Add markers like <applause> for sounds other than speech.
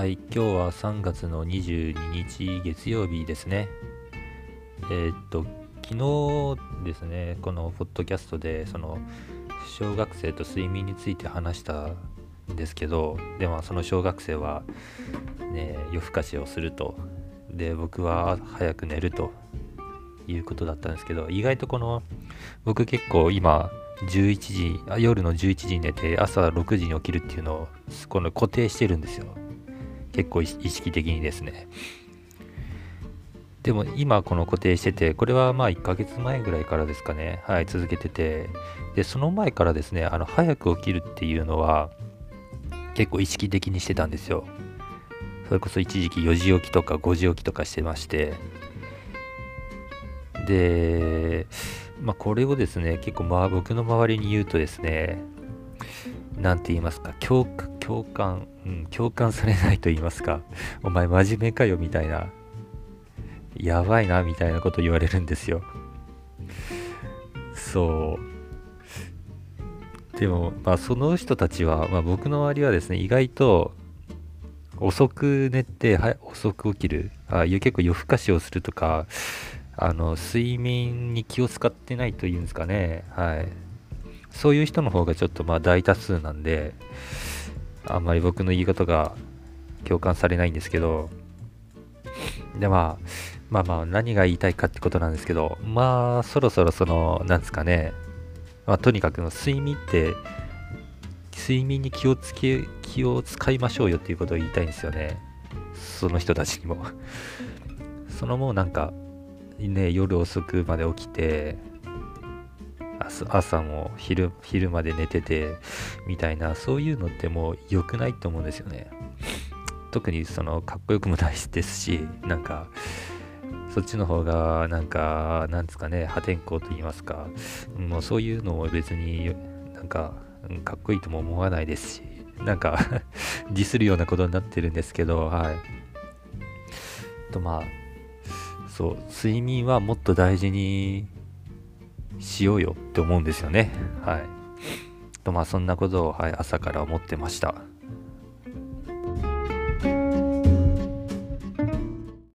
はい今日は3月の22日月曜日ですね。えー、っと、昨日ですね、このポッドキャストで、その、小学生と睡眠について話したんですけど、でもその小学生は、ね、夜更かしをすると。で、僕は早く寝るということだったんですけど、意外とこの、僕結構今、11時あ、夜の11時に寝て朝6時に起きるっていうのをこの固定してるんですよ。結構意識的にですね。でも今この固定してて、これはまあ1ヶ月前ぐらいからですかね、はい、続けてて、で、その前からですね、あの、早く起きるっていうのは、結構意識的にしてたんですよ。それこそ一時期4時起きとか5時起きとかしてまして、で、まあこれをですね、結構まあ僕の周りに言うとですね、なんて言いますか、共共感、うん、共感されないと言いますか、<laughs> お前真面目かよみたいな、やばいなみたいなこと言われるんですよ。そう。でも、まあその人たちは、まあ僕の周りはですね、意外と遅く寝て、はい、遅く起きる、あ結構夜更かしをするとか、あの、睡眠に気を使ってないというんですかね。はい。そういう人の方がちょっとまあ大多数なんで、あんまり僕の言い方が共感されないんですけど、でまあ、まあまあ何が言いたいかってことなんですけど、まあそろそろその、なんですかね、まあとにかくの睡眠って、睡眠に気をつけ、気を使いましょうよっていうことを言いたいんですよね。その人たちにもそのもうなんか、ね、夜遅くまで起きて、朝も昼昼まで寝ててみたいなそういうのってもう良くないと思うんですよね。特にそのかっこよくもないですしなんかそっちの方がなんかなんですかね破天荒と言いますかもうそういうのを別になんかかっこいいとも思わないですしなんか <laughs> ディスるようなことになってるんですけどはい。とまあそう睡眠はもっと大事にしようよって思うんですよね。はい。とまあそんなことを、はい、朝から思ってました。